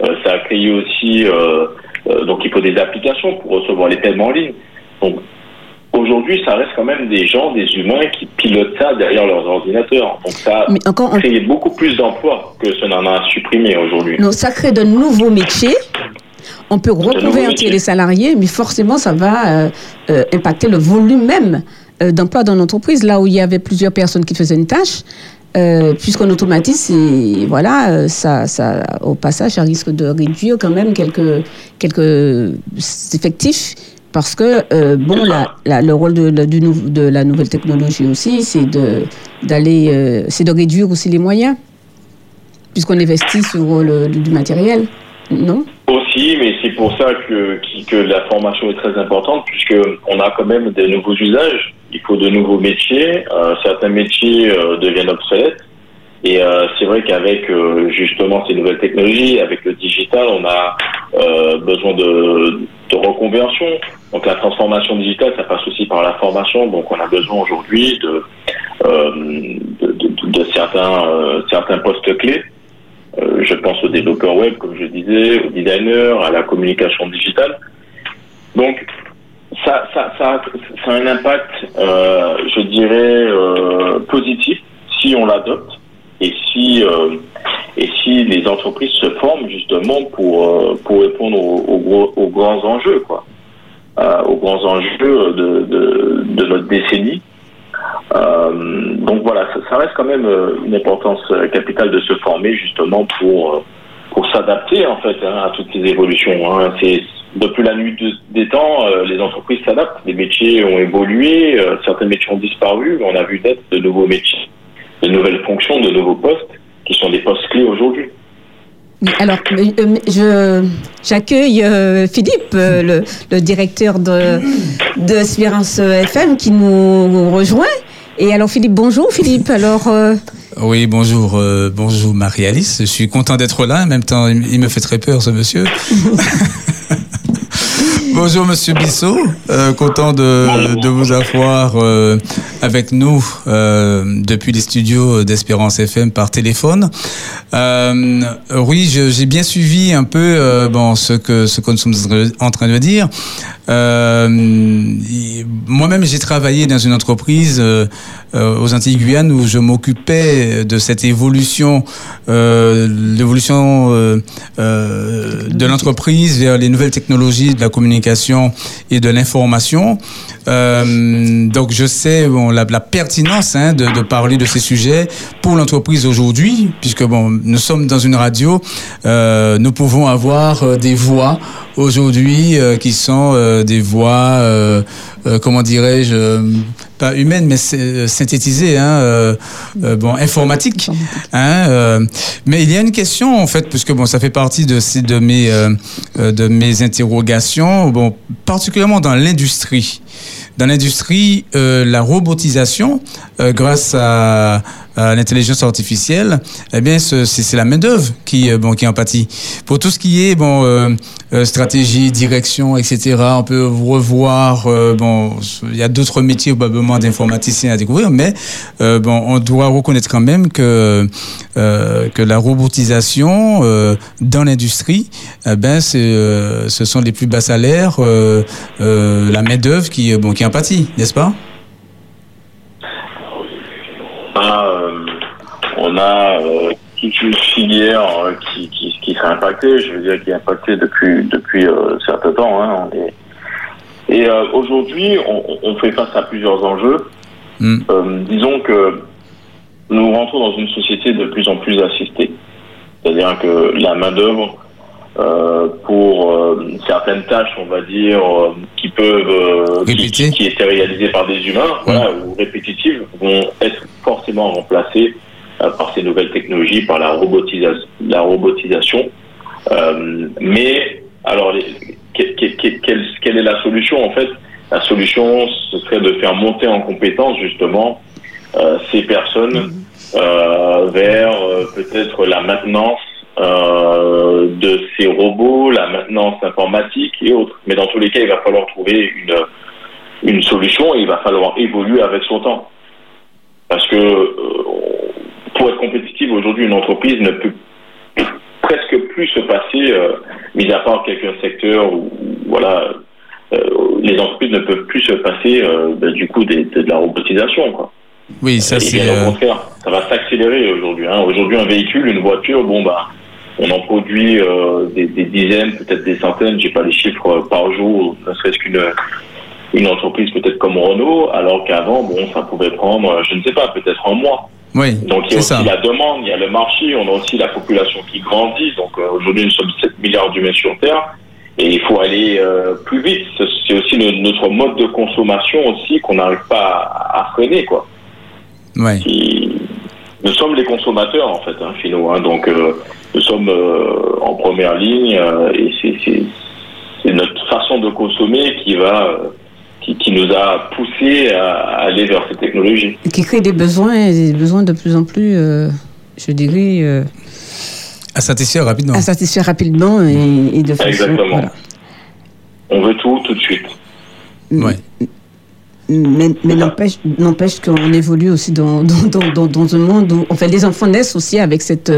Euh, ça a créé aussi, euh, euh, donc il faut des applications pour recevoir les paiements en ligne. Donc aujourd'hui, ça reste quand même des gens, des humains qui pilotent ça derrière leurs ordinateurs. Donc ça Mais encore, a on- créé beaucoup plus d'emplois que ce n'en a supprimé aujourd'hui. non, ça crée de nouveaux métiers. On peut reconvertir les salariés, mais forcément, ça va euh, euh, impacter le volume même euh, d'emploi dans l'entreprise. Là où il y avait plusieurs personnes qui faisaient une tâche, puisqu'on automatise, voilà, ça, ça, au passage, ça risque de réduire quand même quelques, quelques effectifs. Parce que, bon, la, la- le rôle de, la- de nouvelle technologie aussi, c'est de, d'aller, c'est de réduire aussi les moyens, puisqu'on investit sur le, du matériel, non Aussi, mais c'est pour ça que, que la formation est très importante, puisque on a quand même des nouveaux usages. Il faut de nouveaux métiers. Euh, certains métiers euh, deviennent obsolètes. Et euh, c'est vrai qu'avec euh, justement ces nouvelles technologies, avec le digital, on a euh, besoin de, de reconversion. Donc la transformation digitale, ça passe aussi par la formation. Donc on a besoin aujourd'hui de, euh, de- de certains, euh, certains postes clés. Euh, je pense aux développeurs web, comme je disais, aux designers, à la communication digitale. Donc, ça, ça, ça, ça a un impact, euh, je dirais, euh, positif si on l'adopte et si, et si les entreprises se forment justement pour, pour répondre aux, grands enjeux, quoi, aux grands enjeux de, de notre décennie. Euh, donc voilà, ça, reste quand même euh, une importance euh, capitale de se former justement pour pour s'adapter en fait hein, à toutes ces évolutions. hein. Depuis la nuit de- des temps, les entreprises s'adaptent, les métiers ont évolué, certains métiers ont disparu, on a vu naître de nouveaux métiers, de nouvelles fonctions, de nouveaux postes qui sont des postes clés aujourd'hui. Alors, euh, je, j'accueille euh, Philippe, euh, le, le directeur de, de Espérance FM, qui nous rejoint. Et alors, Philippe, bonjour Philippe. Alors, euh, Oui, bonjour, euh, bonjour Marie-Alice. Je suis content d'être là. En même temps, il me fait très peur, ce monsieur. bonjour, monsieur Bissot. Euh, content de, vous avoir euh, avec nous euh, depuis les studios d'Espérance FM par téléphone. Oui, j'ai bien suivi un peu ce que, ce que nous sommes en train de dire. Euh, Moi-même, j'ai travaillé dans une entreprise euh, euh, aux Antilles Guyane où je m'occupais de cette évolution, l'évolution de l'entreprise vers les nouvelles technologies de la communication et de l'information. Donc, je sais bon, la, la pertinence hein, de, de parler de ces sujets pour l'entreprise aujourd'hui, puisque bon, nous sommes dans une radio, euh, nous pouvons avoir des voix aujourd'hui euh, qui sont euh, des voix, euh, comment dirais-je, pas humaines, mais sy- synthétisées, hein, bon, informatiques. Hein, mais il y a une question en fait, puisque bon, ça fait partie de, mes de mes interrogations, bon, particulièrement dans l'industrie. Dans l'industrie, la robotisation, grâce à, à l'intelligence artificielle, eh bien, ce- c'est la main d'œuvre qui euh, bon qui en. Pour tout ce qui est bon euh, euh, stratégie, direction, etc. On peut revoir. euh, bon, il y a d'autres métiers probablement d'informaticiens à découvrir, mais euh, bon, on doit reconnaître quand même que euh, que la robotisation euh, dans l'industrie, eh ben, euh, ce sont les plus bas salaires, euh, euh, la main d'œuvre qui euh, bon qui en n'est-ce pas? Ah, euh, on a euh, toute une filière euh, qui, qui, qui s'est impactée, je veux dire, qui est impactée depuis, depuis euh, certain temps. Hein, on est- Et euh, aujourd'hui, on, on fait face à plusieurs enjeux. Mm. Euh, disons que nous rentrons dans une société de plus en plus assistée. C'est-à-dire que la main-d'œuvre, euh, pour euh, certaines tâches, on va dire, euh, qui peuvent. euh, qui, qui étaient réalisées par des humains, voilà, ou répétitives, vont être forcément remplacées euh, par ces nouvelles technologies, par la, robotisa- la robotisation. Euh, mais, alors, les- que- que- que- quelle, quelle est la solution En fait, la solution, ce serait de faire monter en compétence, justement, euh, ces personnes euh, vers euh, peut-être la maintenance euh, de ces robots, la maintenance informatique et autres. Mais dans tous les cas, il va falloir trouver une, une solution et il va falloir évoluer avec son temps. Parce que euh, pour être compétitive aujourd'hui, une entreprise ne peut presque plus se passer, euh, mis à part quelques secteurs où, voilà, les entreprises ne peuvent plus se passer ben, du coup des- de, la robotisation. Quoi. Oui, ça c'est. au contraire, ça va s'accélérer aujourd'hui. Hein. Aujourd'hui, un véhicule, une voiture, bon bah, on en produit euh, des, des dizaines, peut-être des centaines. J'ai pas les chiffres euh, par jour, ne serait-ce qu'une une entreprise peut-être comme Renault, alors qu'avant, bon, ça pouvait prendre, euh, je ne sais pas, peut-être un mois. oui, Donc il y a aussi ça. la demande, il y a le marché, on a aussi la population qui grandit. Donc euh, aujourd'hui, nous sommes 7 milliards d'humains sur Terre. Et il faut aller euh, plus vite. C'est aussi no- notre mode de consommation aussi qu'on n'arrive pas à, à freiner, quoi qui nous sommes les consommateurs en fait, hein, finaux. hein. donc euh, nous sommes euh, en première ligne euh, et c'est- c'est c'est notre façon de consommer qui va euh, qui, qui nous a poussé à aller vers ces technologies. Qui crée des besoins, et des besoins de plus en plus, euh, je dirais, euh, À satisfaire rapidement. à satisfaire rapidement et, et de façon. Exactement. voilà. On veut tout tout de suite. Ouais. Mais, mais n'empêche, n'empêche qu'on évolue aussi dans, dans, dans, dans, dans un monde où, enfin, les enfants naissent aussi avec cette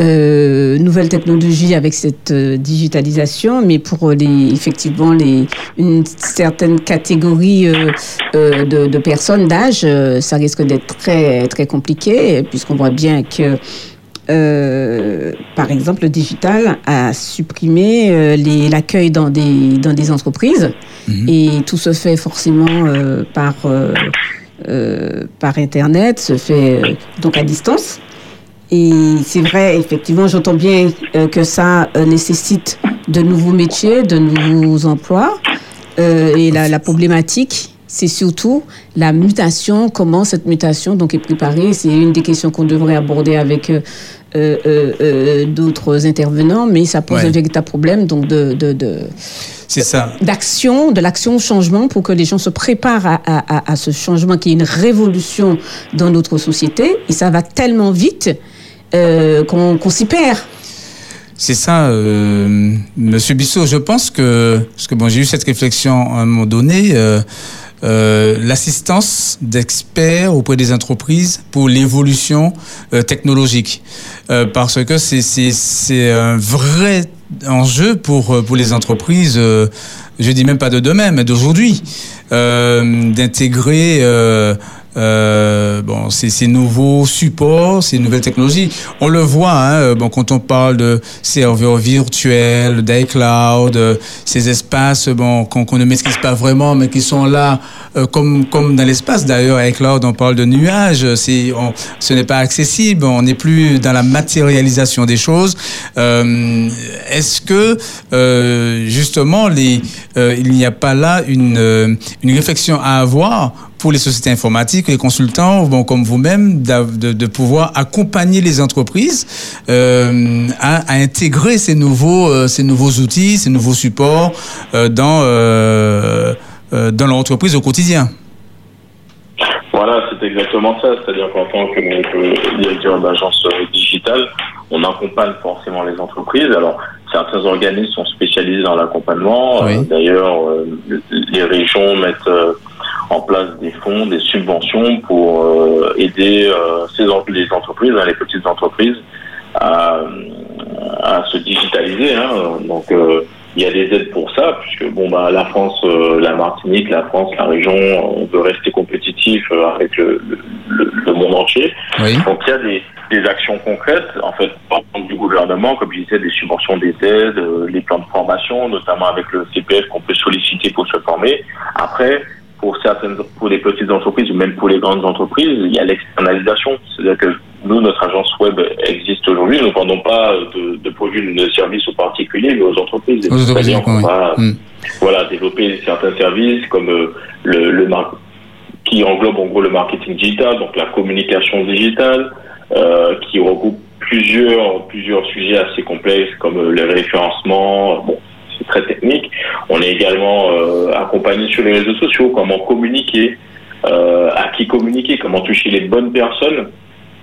euh, nouvelle technologie, avec cette euh, digitalisation, mais pour les, effectivement, les, une certaine catégorie euh, euh, de, de personnes d'âge, euh, ça risque d'être très, très compliqué, puisqu'on voit bien que euh, par exemple, le digital a supprimé euh, l'accueil dans des, dans des entreprises et tout se fait forcément euh, par, par Internet, se fait donc à distance. Et c'est vrai, effectivement, j'entends bien que ça nécessite de nouveaux métiers, de nouveaux emplois. Et la, la problématique, c'est surtout la mutation, comment cette mutation donc est préparée. C'est une des questions qu'on devrait aborder avec euh, euh, euh, d'autres intervenants, mais ça pose Ouais. un véritable problème donc de, de, de, C'est ça. d'action, de l'action au changement pour que les gens se préparent à, à- à- à ce changement qui est une révolution dans notre société. Et ça va tellement vite qu'on s'y perd. C'est ça, Monsieur Bissot. Je pense que, parce que bon, j'ai eu cette réflexion à un moment donné, euh, l'assistance d'experts auprès des entreprises pour l'évolution euh, technologique, Euh, parce que c'est un vrai enjeu pour, pour les entreprises, je dis même pas de demain, mais d'aujourd'hui, d'intégrer euh, bon, ces, ces nouveaux supports, ces nouvelles technologies. On le voit hein, euh, bon, quand on parle de serveurs virtuels, d'iCloud, euh, ces espaces bon, qu'on ne maîtrise pas vraiment, mais qui sont là euh, comme, comme dans l'espace. D'ailleurs, iCloud, on parle de nuages, on, ce n'est pas accessible, on n'est plus dans la matérialisation des choses. Euh, Est-ce que, justement, les, il n'y a pas là une, une réflexion à avoir pour les sociétés informatiques, les consultants, bon, comme vous-même, de, de pouvoir accompagner les entreprises euh, à, à intégrer ces nouveaux, euh, ces nouveaux outils, ces nouveaux supports euh, dans, dans leur entreprise au quotidien. Voilà, c'est exactement ça. C'est-à-dire qu'en tant que directeur d'agence digitale, on accompagne forcément les entreprises. Alors, certains organismes sont spécialisés dans l'accompagnement. Oui. D'ailleurs, les régions mettent en place des fonds, des subventions pour euh, aider euh, ces les entreprises, hein, les petites entreprises, à, à se digitaliser. hein. Donc, euh, il y a des aides pour ça, puisque bon bah la France, la Martinique, la France, la région, on veut rester compétitif avec le, le, le monde entier. Oui. Donc il y a des, des actions concrètes, en fait, par exemple, du gouvernement, comme je disais, des subventions, des aides, les plans de formation, notamment avec le CPF qu'on peut solliciter pour se former. Après, pour certaines, pour les petites entreprises ou même pour les grandes entreprises, il y a l'externalisation. C'est-à-dire que nous, notre agence web existe aujourd'hui. Nous ne vendons pas de, de produits ou de services aux particuliers, mais aux entreprises. Aux entreprises, qu'on oui. va, Mm. voilà, développer certains services comme euh, le, le mar- qui englobe en gros le marketing digital, donc la communication digitale, euh, qui regroupe plusieurs plusieurs sujets assez complexes comme euh, le référencement. Bon, c'est très technique. On est également euh, accompagné sur les réseaux sociaux, comment communiquer, euh, à qui communiquer, comment toucher les bonnes personnes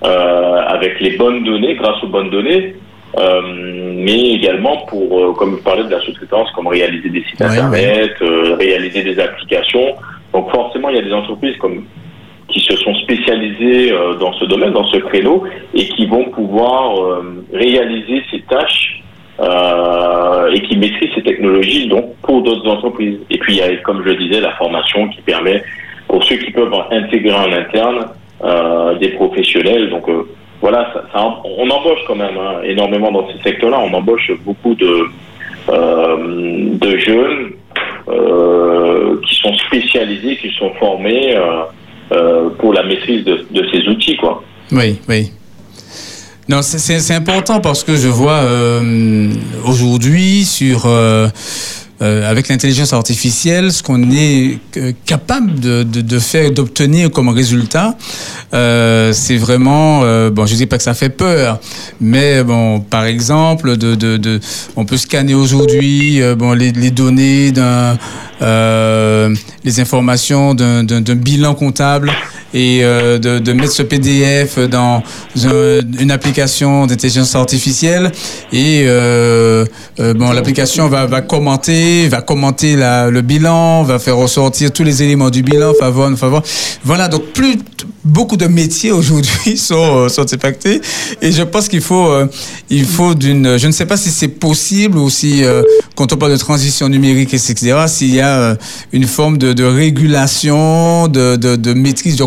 euh, avec les bonnes données, grâce aux bonnes données. Euh, mais également pour, euh, comme vous parlez de la sous-traitance, comme réaliser des sites Ouais, internet, euh, réaliser des applications. Donc forcément, il y a des entreprises comme qui se sont spécialisées dans ce domaine, dans ce créneau, et qui vont pouvoir réaliser ces tâches euh, et qui maîtrisent ces technologies donc pour d'autres entreprises. Et puis il y a, comme je le disais, la formation qui permet pour ceux qui peuvent intégrer en interne euh, des professionnels. Donc euh, voilà, on embauche quand même hein, énormément dans ces secteurs-là. On embauche beaucoup de jeunes qui sont spécialisés, qui sont formés pour la maîtrise de, de ces outils, quoi. Oui, oui. Non, c'est- important parce que je vois euh, aujourd'hui sur euh, euh, avec l'intelligence artificielle ce qu'on est euh, capable de, de, de faire, d'obtenir comme résultat. Euh, c'est vraiment euh, bon. Je dis pas que ça fait peur, mais bon, par exemple, de, de, on peut scanner aujourd'hui bon les, les données d'un les informations d'un bilan comptable et euh, de, de mettre ce PDF dans un- une application d'intelligence artificielle. Et euh, euh, bon l'application va, va commenter va commenter la, le bilan va faire ressortir tous les éléments du bilan faveur faveur voilà donc plus beaucoup de métiers aujourd'hui sont sont impactés. Et je pense qu'il faut il faut d'une je ne sais pas si c'est possible ou si quand on parle de transition numérique etc s'il y a une forme de, de régulation de, de, de maîtrise de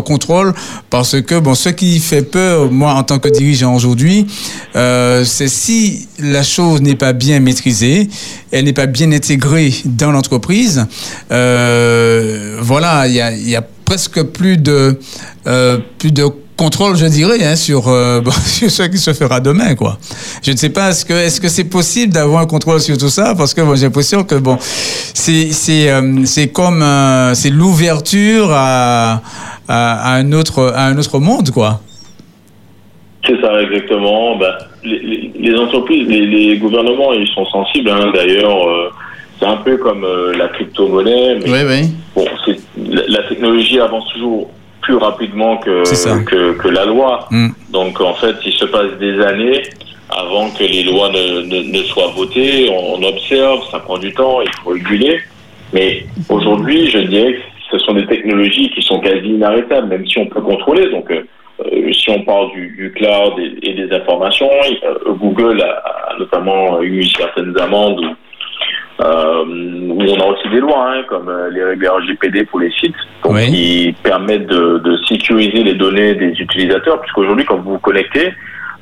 parce que bon ce qui fait peur moi en tant que dirigeant aujourd'hui euh, c'est si la chose n'est pas bien maîtrisée elle n'est pas bien intégrée dans l'entreprise euh, voilà il y a, il y a presque plus de euh, plus de contrôle, je dirais, hein, sur, euh, bon, sur ce qui se fera demain, quoi. Je ne sais pas, est-ce que est-ce que c'est possible d'avoir un contrôle sur tout ça, parce que bon, j'ai l'impression que bon, c'est c'est euh, c'est comme euh, c'est l'ouverture à, à à un autre à un autre monde, quoi. C'est ça, exactement. Ben, les, entreprises, les, les gouvernements, ils sont sensibles. hein. D'ailleurs, c'est un peu comme la crypto-monnaie. Oui, oui. bon, la technologie avance toujours plus rapidement que, que, que la loi. Mm. Donc, en fait, il se passe des années avant que les lois ne, ne, ne soient votées. On, on observe, ça prend du temps, il faut réguler. Mais aujourd'hui, je dirais que ce sont des technologies qui sont quasi inarrêtables, même si on peut contrôler. Donc, euh, euh, si on parle du, du cloud et, et des informations, euh, Google a, notamment eu certaines amendes euh, où on a aussi des lois, hein, comme euh, les règles RGPD pour les sites, donc Oui. qui permettent de, de sécuriser les données des utilisateurs, puisqu'aujourd'hui, quand vous vous connectez,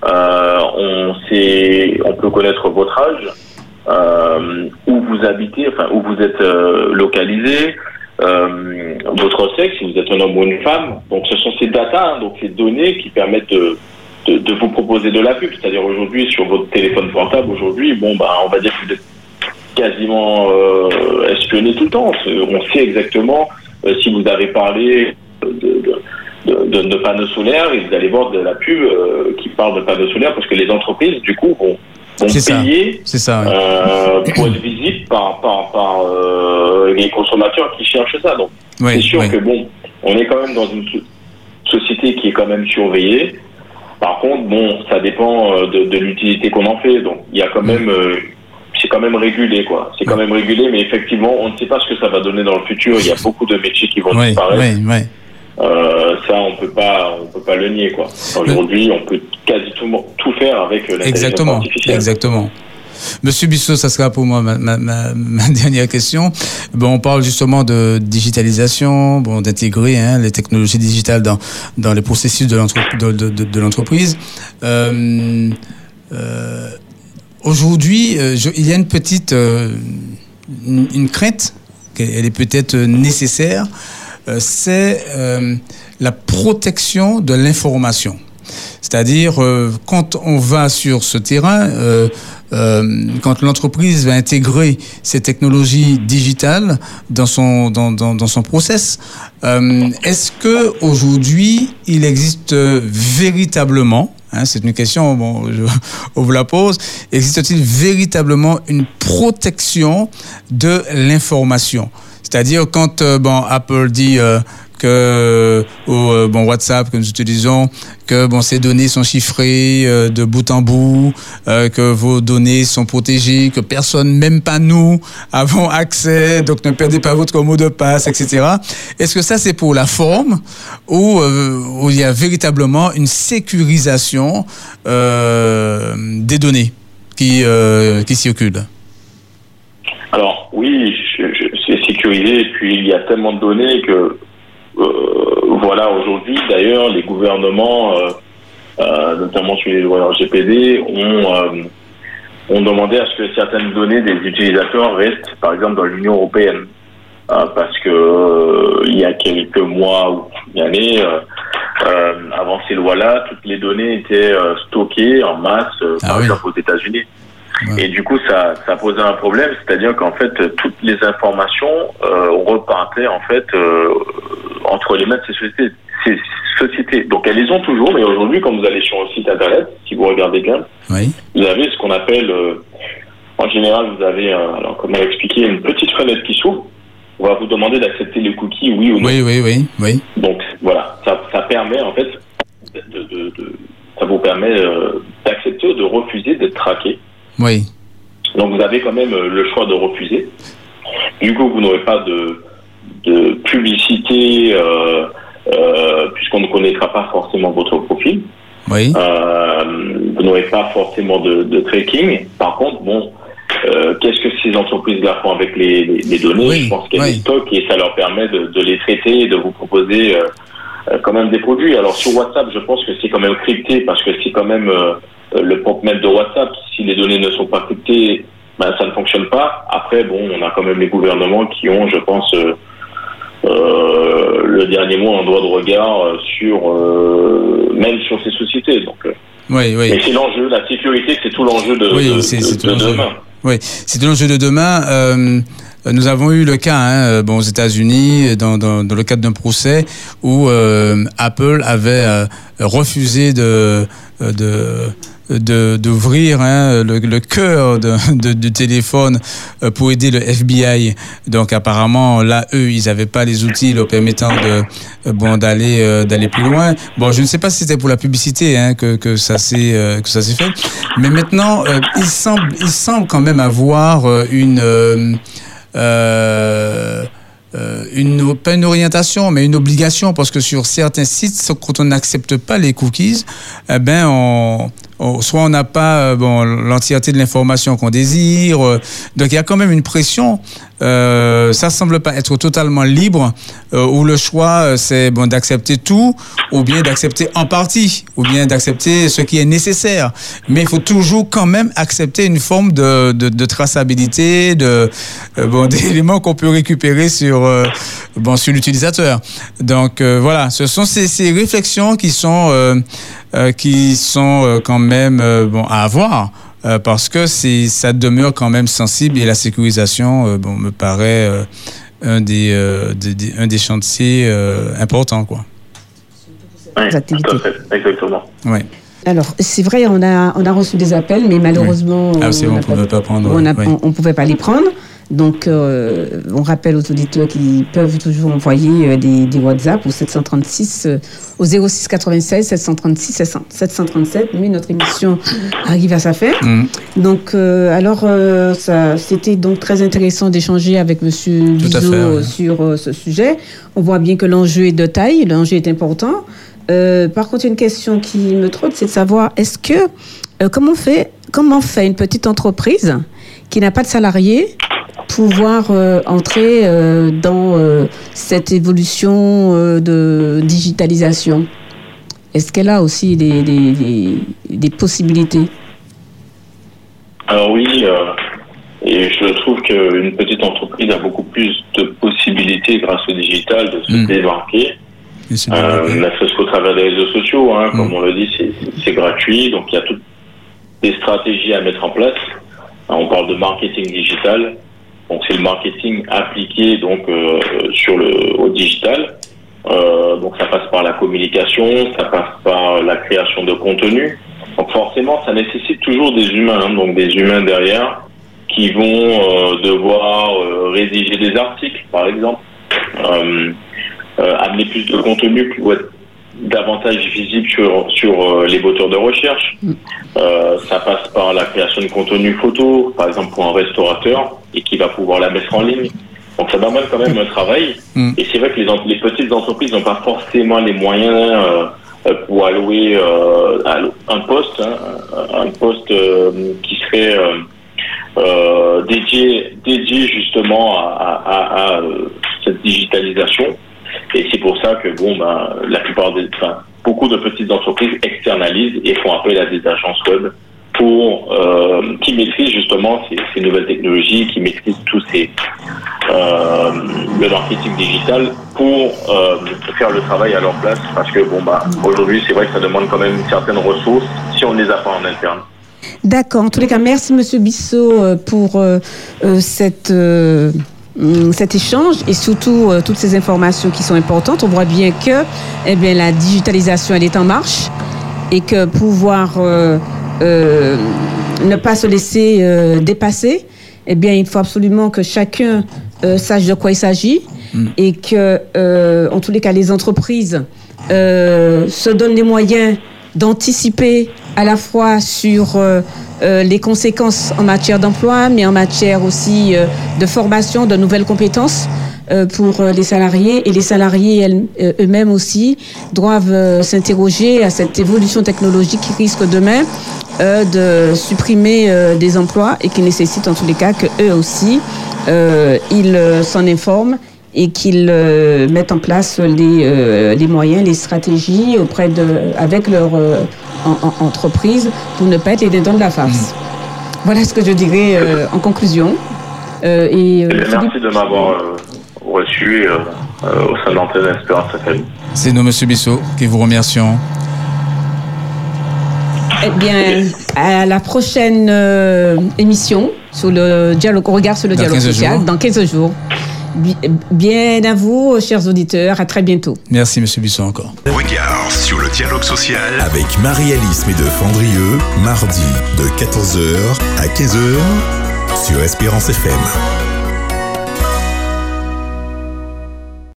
euh, on, sait, on peut connaître votre âge, euh, où vous habitez, enfin où vous êtes localisé, votre sexe, si vous êtes un homme ou une femme. Donc ce sont ces datas, hein, donc ces données qui permettent de, de, de vous proposer de la pub. C'est-à-dire aujourd'hui sur votre téléphone portable, aujourd'hui, bon bah on va dire que vous êtes quasiment euh, espionné tout le temps. On sait exactement euh, si vous avez parlé de, de, de, panneaux solaires et vous allez voir de la pub euh, qui parle de panneaux solaires parce que les entreprises du coup vont, vont ça. payer C'est ça. oui. euh, pour être visible par, par, par les consommateurs qui cherchent ça. Donc Oui, c'est sûr oui. que bon, on est quand même dans une so- société qui est quand même surveillée. Par contre, bon, ça dépend de, l'utilité qu'on en fait. Donc il y a quand même, euh, c'est quand même régulé quoi. C'est quand même régulé, mais effectivement, on ne sait pas ce que ça va donner dans le futur. Il y a beaucoup de métiers qui vont Oui, disparaître. oui, oui. Euh, ça, on peut pas, on peut pas le nier quoi. Aujourd'hui, on peut quasi tout, tout faire avec l'intelligence Exactement, artificielle. exactement. Monsieur Bissot, ça sera pour moi ma, ma, ma, ma dernière question. Bon, on parle justement de digitalisation, bon, d'intégrer hein, les technologies digitales dans, dans les processus de l'entre- de, de, de, de l'entreprise. Euh, euh, Aujourd'hui, euh, il y a une petite euh, une, crainte, elle est peut-être nécessaire, euh, c'est la protection de l'information. C'est-à-dire, quand on va sur ce terrain, quand l'entreprise va intégrer ces technologies digitales dans son, dans, dans, dans son process, est-ce que aujourd'hui il existe véritablement, hein, c'est une question, bon, on vous la pose, existe-t-il véritablement une protection de l'information? C'est-à-dire quand euh, bon, Apple dit euh, que euh, bon WhatsApp que nous utilisons que bon ces données sont chiffrées de bout en bout que vos données sont protégées que personne même pas nous avons accès donc ne perdez pas votre mot de passe etc est-ce que ça c'est pour la forme ou il y a véritablement une sécurisation des données qui qui circulent? Alors oui, je- sécurisé et puis il y a tellement de données que euh, voilà aujourd'hui d'ailleurs les gouvernements, euh, euh, notamment sur les lois RGPD, ont ont demandé à ce que certaines données des utilisateurs restent par exemple dans l'Union européenne parce que il y a quelques mois ou une année euh, avant ces lois-là, toutes les données étaient euh, stockées en masse, euh, Ah par oui. exemple aux États-Unis. Ouais. Et du coup, ça, ça posait un problème, c'est-à-dire qu'en fait, toutes les informations euh, repartaient en fait euh, entre les mains de ces sociétés, ces sociétés. Donc elles les ont toujours, mais aujourd'hui, quand vous allez sur un site internet, si vous regardez bien, oui vous avez ce qu'on appelle, euh, en général, vous avez, euh, alors comment expliquer, une petite fenêtre qui s'ouvre. On va vous demander d'accepter les cookies, oui ou non. oui oui oui oui Donc voilà, ça, ça permet en fait, de, de- de- ça vous permet euh, d'accepter ou de refuser d'être traqué. Oui Donc vous avez quand même euh, le choix de refuser. Du coup, vous n'aurez pas de, de publicité euh, euh, puisqu'on ne connaîtra pas forcément votre profil. oui Euh, vous n'aurez pas forcément de, de tracking. Par contre, bon, qu'est-ce que ces entreprises-là font avec les, les- les données? Oui, Je pense qu'elles oui. les stockent et ça leur permet de, de les traiter et de vous proposer quand même des produits. Alors sur WhatsApp, je pense que c'est quand même crypté parce que c'est quand même le propre même de WhatsApp. Si les données ne sont pas cryptées, ben, ça ne fonctionne pas. Après, bon, on a quand même les gouvernements qui ont, je pense, euh, euh, le dernier mot en droit de regard euh, sur euh, même sur ces sociétés. Donc, euh, oui oui mais c'est l'enjeu, la sécurité, c'est tout l'enjeu de, Oui, de- c'est- de- de l'enjeu. demain. Oui, c'est l'enjeu de demain. Euh, nous avons eu le cas, hein, euh, bon, aux États-Unis, dans, dans, dans le cadre d'un procès où euh, Apple avait euh, refusé euh, de- d'ouvrir hein, le, le cœur du téléphone euh, pour aider le FBI. Donc apparemment là, eux, ils n'avaient pas les outils leur permettant de euh, bon d'aller euh, d'aller plus loin. Bon, je ne sais pas si c'était pour la publicité hein, que que ça s'est que ça s'est fait, mais maintenant il semble il semble quand même avoir une une, pas une orientation, mais une obligation, parce que sur certains sites, quand on n'accepte pas les cookies, eh ben on, soit on n'a pas euh, bon l'entièreté de l'information qu'on désire. euh, donc il y a quand même une pression. Euh, ça semble pas être totalement libre, euh, où le choix c'est bon d'accepter tout, ou bien d'accepter en partie, ou bien d'accepter ce qui est nécessaire. Mais il faut toujours quand même accepter une forme de, de, de traçabilité, de euh, bon d'éléments qu'on peut récupérer sur bon sur l'utilisateur. Donc voilà, ce sont ces, réflexions qui sont qui sont quand même euh, bon à avoir. euh, parce que c'est ça demeure quand même sensible et la sécurisation euh, bon me paraît euh, un des, euh, des- des- un des chantiers euh, importants quoi. Tout à fait, exactement. Ouais. Alors, c'est vrai, on a, on a reçu des appels, mais malheureusement, Ah, on oui. on pouvait pas les prendre. Donc, euh, on rappelle aux auditeurs qu'ils peuvent toujours envoyer euh, des, des WhatsApp au 736, euh, au 06 96 736 700 737. Mais notre émission arrive à sa fin. Mhm. Donc, euh, alors, ça, c'était donc très intéressant d'échanger avec Monsieur Bizot ouais. sur ce sujet. On voit bien que l'enjeu est de taille, l'enjeu est important. Par contre, une question qui me trotte, c'est de savoir est-ce que comment fait comment fait une petite entreprise qui n'a pas de salariés pouvoir euh, entrer euh, dans euh, cette évolution euh, de digitalisation Est-ce qu'elle a aussi des, des, des- des possibilités? Alors oui, euh, et je trouve qu'une petite entreprise a beaucoup plus de possibilités grâce au digital de se Mm. démarquer. Ne serait-ce qu'au travers des réseaux sociaux, hein, comme Mm. on le dit, c'est- gratuit, donc il y a toutes des stratégies à mettre en place. On parle de marketing digital, donc c'est le marketing appliqué donc euh, sur le au digital. Euh, donc ça passe par la communication, ça passe par la création de contenu. Donc forcément, ça nécessite toujours des humains, hein, donc des humains derrière qui vont euh, devoir rédiger des articles, par exemple, amener plus de contenu davantage visible sur sur euh, les moteurs de recherche. Euh, ça passe par la création de contenu photo, par exemple pour un restaurateur, et qui va pouvoir la mettre en ligne. Donc ça demande quand même un travail. Mm. Et c'est vrai que les, les petites entreprises n'ont pas forcément les moyens euh, euh, pour allouer euh, un poste, hein, un poste euh, qui serait euh, euh, dédié, dédié justement à, à- à- à, cette digitalisation. Et c'est pour ça que bon, ben, la plupart des, enfin, beaucoup de petites entreprises externalisent et font appel à des agences web pour euh, qui maîtrisent justement ces, nouvelles technologies, qui maîtrisent tous ces euh, le marketing digital pour euh, faire le travail à leur place. Parce que bon, bah, aujourd'hui, c'est vrai que ça demande quand même certaines ressources si on ne les a pas en interne. D'accord. En tous les cas, merci Monsieur Bissot euh, pour cette, cet échange et surtout euh, toutes ces informations qui sont importantes. On voit bien que eh bien, la digitalisation, elle est en marche et que pouvoir euh, euh, ne pas se laisser dépasser, eh bien, il faut absolument que chacun euh, sache de quoi il s'agit et que, euh, en tous les cas, les entreprises euh, se donnent les moyens d'anticiper à la fois sur euh, euh, les conséquences en matière d'emploi, mais en matière aussi euh, de formation, de nouvelles compétences pour les salariés. Et les salariés eux-mêmes aussi doivent s'interroger à cette évolution technologique qui risque demain de supprimer des emplois et qui nécessite en tous les cas que eux aussi ils s'en informent et qu'ils mettent en place les, moyens, les stratégies auprès de, avec leur euh, en- en- entreprise pour ne pas être les dindons de la farce. Voilà ce que je dirais euh, en conclusion. Euh, et, euh, Eh bien, merci de m'avoir euh, reçu euh, euh, au sein d'Antenne Espérance FM. C'est nous, Monsieur Bissot, qui vous remercions. Eh bien, à la prochaine euh, émission sur le dialogue, on regarde sur le Dans dialogue 15 social jours. dans 15 jours. Bi- Bien à vous, chers auditeurs. À très bientôt. Merci, Monsieur Bissot, encore. Regard sur le dialogue social avec Marie-Alice Médeux-Fandrieux, mardi de 14h à 15h sur Espérance FM.